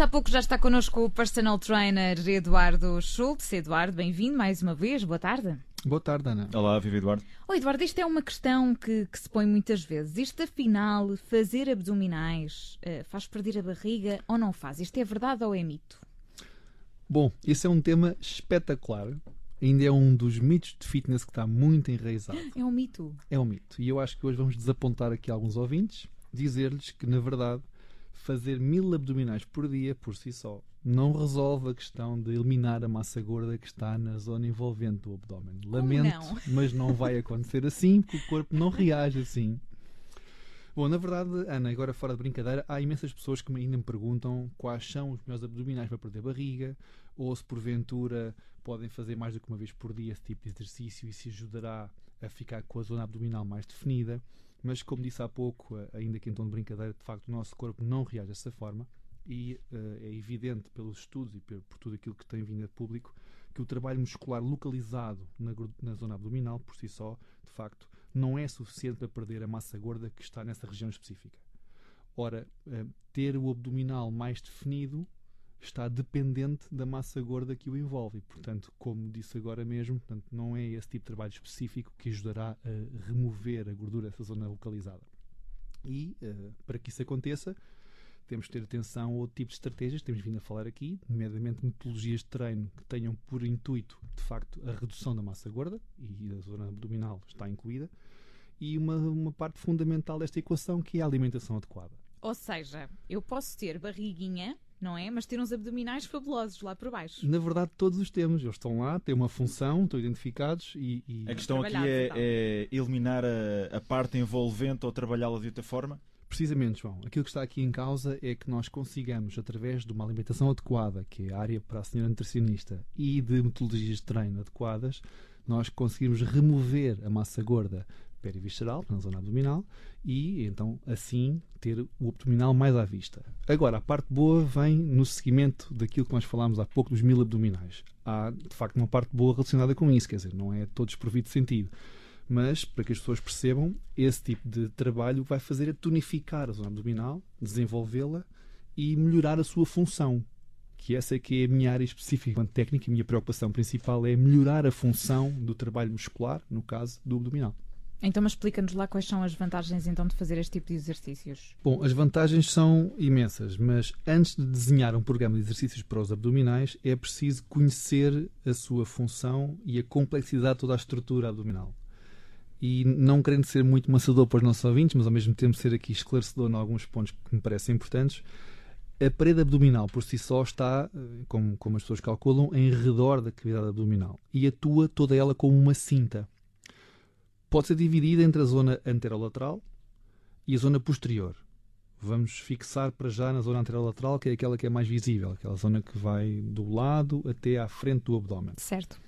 disse há pouco, já está connosco o personal trainer Eduardo Schultz. Eduardo, bem-vindo mais uma vez. Boa tarde. Boa tarde, Ana. Olá, viva Eduardo. Oh, Eduardo, isto é uma questão que, que, se põe muitas vezes. Isto, afinal, fazer abdominais uh, faz perder a barriga ou não faz? Isto é verdade ou é mito? Bom, esse é um tema espetacular. Ainda é um dos mitos de fitness que está muito enraizado. É um mito. É um mito. E eu acho que hoje vamos desapontar aqui alguns ouvintes, dizer-lhes que, na verdade, fazer mil abdominais por dia, por si só, não resolve a questão de eliminar a massa gorda que está na zona envolvente do abdômen. Lamento, não? mas não vai acontecer assim, porque o corpo não reage assim. Bom, na verdade, Ana, agora fora de brincadeira, há imensas pessoas que ainda me perguntam quais são os melhores abdominais para perder barriga, ou se porventura podem fazer mais do que uma vez por dia esse tipo de exercício e se ajudará a ficar com a zona abdominal mais definida. Mas, como disse há pouco, ainda que em tom de brincadeira, de facto o nosso corpo não reage dessa forma e uh, é evidente pelos estudos e por, por, tudo aquilo que tem vindo a público que o trabalho muscular localizado na, na, zona abdominal, por si só, de facto, não é suficiente para perder a massa gorda que está nessa região específica. Ora, uh, ter o abdominal mais definido está dependente da massa gorda que o envolve. E, portanto, como disse agora mesmo, portanto, não é esse tipo de trabalho específico que ajudará a remover a gordura dessa zona localizada. E, uh, para que isso aconteça, temos que ter atenção a outro tipo de estratégias, temos vindo a falar aqui, nomeadamente metodologias de treino que tenham por intuito, de facto, a redução da massa gorda, e a zona abdominal está incluída, e uma, uma parte fundamental desta equação que é a alimentação adequada. Ou seja, eu posso ter barriguinha, não é? Mas ter uns abdominais fabulosos lá por baixo. Na verdade, todos os temos. Eles estão lá, têm uma função, estão identificados e. e... A questão aqui é, é eliminar a, a, parte envolvente ou trabalhá-la de outra forma? Precisamente, João. Aquilo que está aqui em causa é que nós consigamos, através de uma alimentação adequada, que é a área para a senhora nutricionista, e de metodologias de treino adequadas, nós conseguimos remover a massa gorda perivisceral, na zona abdominal, e então assim ter o abdominal mais à vista. Agora, a parte boa vem no seguimento daquilo que nós falámos há pouco dos mil abdominais. Há, de facto, uma parte boa relacionada com isso, quer dizer, não é todo desprovido de sentido. Mas, para que as pessoas percebam, esse tipo de trabalho vai fazer a tonificar a zona abdominal, desenvolvê-la e melhorar a sua função. Que essa é que é a minha área específica quanto técnica, a minha preocupação principal é melhorar a função do trabalho muscular, no caso do abdominal. Então, mas explica-nos lá quais são as vantagens então de fazer este tipo de exercícios. Bom, as vantagens são imensas, mas antes de desenhar um programa de exercícios para os abdominais, é preciso conhecer a sua função e a complexidade de toda a estrutura abdominal. E não querendo ser muito maçador para os nossos ouvintes, mas ao mesmo tempo ser aqui esclarecedor em alguns pontos que me parecem importantes, a parede abdominal por si só está, eh, como, como as pessoas calculam, em redor da cavidade abdominal e atua toda ela como uma cinta pode ser dividida entre a zona anterolateral e a zona posterior. Vamos fixar para já na zona anterolateral, que é aquela que é mais visível, aquela zona que vai do lado até à frente do abdômen. Certo.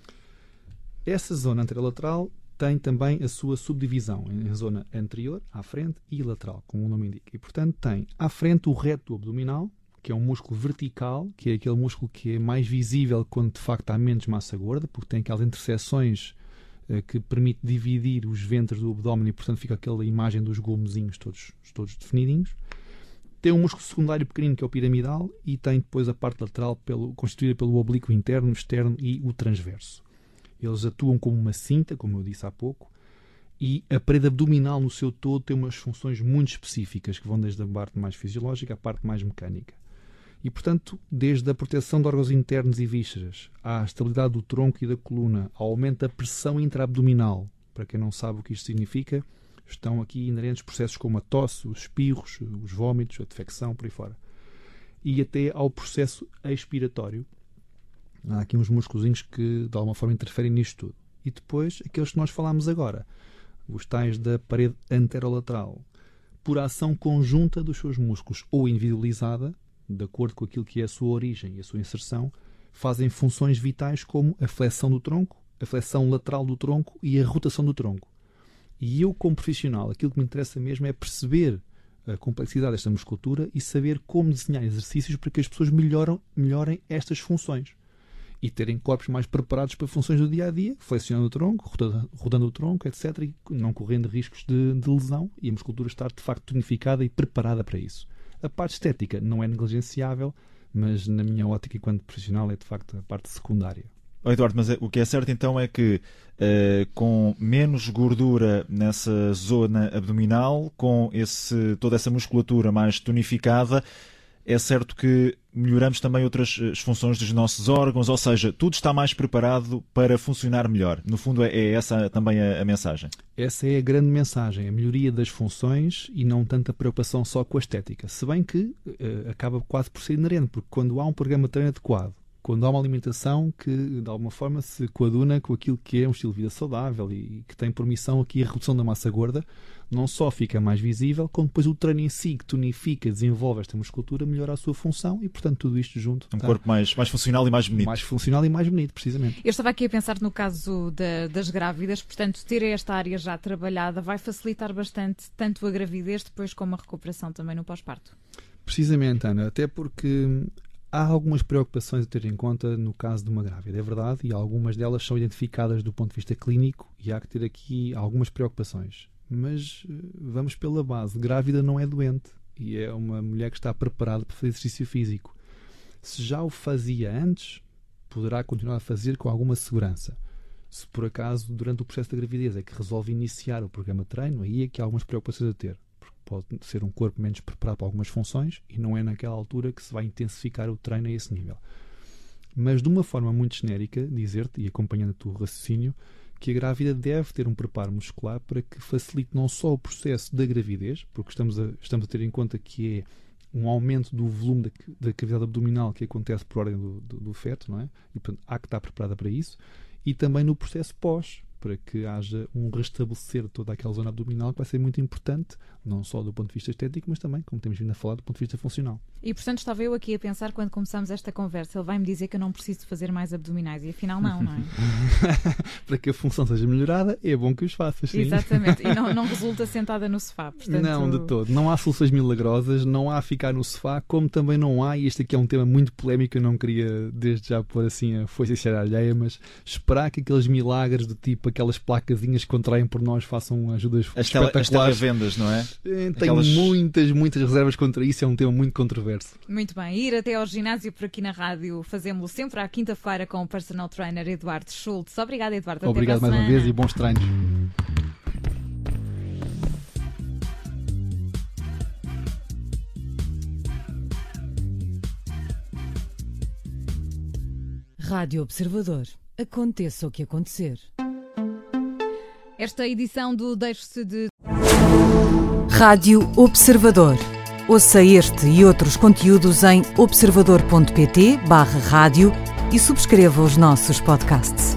Essa zona anterolateral tem também a sua subdivisão em zona anterior, à frente, e lateral, como o nome indica. E, portanto, tem à frente o reto abdominal, que é um músculo vertical, que é aquele músculo que é mais visível quando de facto há menos massa gorda, porque tem aquelas interseções que permite dividir os ventres do abdômen e, portanto, fica aquela imagem dos gomezinhos todos, todos definidinhos. Tem um músculo secundário pequenino que é o piramidal e tem depois a parte lateral pelo, constituída pelo oblíquo interno, externo e o transverso. Eles atuam como uma cinta, como eu disse há pouco, e a parede abdominal no seu todo tem umas funções muito específicas que vão desde a parte mais fisiológica à parte mais mecânica. E, portanto, desde a proteção de órgãos internos e vísceras, à estabilidade do tronco e da coluna, ao aumento da pressão intraabdominal, para quem não sabe o que isto significa, estão aqui inerentes processos como a tosse, os espirros, os vômitos, a defecção, por aí fora. E até ao processo expiratório. Há aqui uns músculos que, de alguma forma, interferem nisto tudo. E depois, aqueles que nós falámos agora, os tais da parede anterolateral, por ação conjunta dos seus músculos ou individualizada, de acordo com aquilo que é a sua origem e a sua inserção, fazem funções vitais como a flexão do tronco, a flexão lateral do tronco e a rotação do tronco. E eu, como profissional, aquilo que me interessa mesmo é perceber a complexidade desta musculatura e saber como desenhar exercícios para que as pessoas melhoram, melhorem estas funções e terem corpos mais preparados para funções do dia a dia, flexionando o tronco, rodando o tronco, etc., e não correndo riscos de, de lesão e a musculatura estar de facto tonificada e preparada para isso. A parte estética não é negligenciável, mas na minha ótica enquanto profissional é de facto a parte secundária. Oh, Eduardo, mas o que é certo então é que uh, com menos gordura nessa zona abdominal, com esse, toda essa musculatura mais tonificada, é certo que melhoramos também outras eh, funções dos nossos órgãos, ou seja, tudo está mais preparado para funcionar melhor. No fundo, é, é essa também a, a, mensagem. Essa é a grande mensagem, a melhoria das funções e não tanta preocupação só com a estética. Se bem que uh, acaba quase por ser inerente, porque quando há um programa de treino adequado, quando há uma alimentação que de alguma forma se coaduna com aquilo que é um estilo de vida saudável e que tem por missão aqui a redução da massa gorda, não só fica mais visível, como depois o treino em si, que tonifica, desenvolve esta musculatura, melhora a sua função e, portanto, tudo isto junto. Um tá? corpo mais, mais funcional e mais bonito. Mais funcional e mais bonito, precisamente. Eu estava aqui a pensar no caso da, das grávidas, portanto, ter esta área já trabalhada vai facilitar bastante tanto a gravidez depois como a recuperação também no pós-parto. Precisamente, Ana, até porque há algumas preocupações a ter em conta no caso de uma grávida, é verdade, e algumas delas são identificadas do ponto de vista clínico e há que ter aqui algumas preocupações mas eh, vamos pela base. Grávida não é doente e é uma mulher que está preparada para fazer exercício físico. Se já o fazia antes, poderá continuar a fazer com alguma segurança. Se por acaso, durante o processo da gravidez, é que resolve iniciar o programa de treino, aí é que há algumas preocupações a ter. Porque pode ser um corpo menos preparado para algumas funções e não é naquela altura que se vai intensificar o treino a esse nível. Mas de uma forma muito genérica, dizer-te, e acompanhando o teu raciocínio, que a grávida deve ter um preparo muscular para que facilite não só o processo da gravidez, porque estamos a, estamos a ter em conta que é um aumento do volume da, da cavidade abdominal que acontece por ordem do, do, do feto, não é? E portanto, há que estar preparada para isso, e também no processo pós, para que haja um restabelecer toda aquela zona abdominal que vai ser muito importante, não só do ponto de vista estético, mas também, como temos vindo a falar, do ponto de vista funcional. E portanto estava eu aqui a pensar quando começamos esta conversa, ele vai-me dizer que eu não preciso fazer mais abdominais e afinal não, não é? para que a função seja melhorada, é bom que os faças. Sim. Exatamente, e não, não resulta sentada no sofá. Portanto... Não, de todo. Não há soluções milagrosas, não há ficar no sofá, como também não há, e este aqui é um tema muito polémico, eu não queria desde já pôr assim a foice e alheia, mas esperar que aqueles milagres do tipo aquelas placazinhas que contraem por nós façam ajudas as espetaculares. Tele, as televendas, não é? Eh, tenho Aquelas... muitas, muitas reservas contra isso, é um tema muito controverso. Muito bem, ir até ao ginásio por aqui na rádio fazemos-lo sempre à quinta-feira com o personal trainer Eduardo Schultz. Obrigada, Eduardo. Obrigado mais uma vez e bons treinos. Rádio Observador. Aconteça o que acontecer. Esta edição do Deixe-se de. Rádio Observador. Ouça este e outros conteúdos em observador.pt/barra rádio e subscreva os nossos podcasts.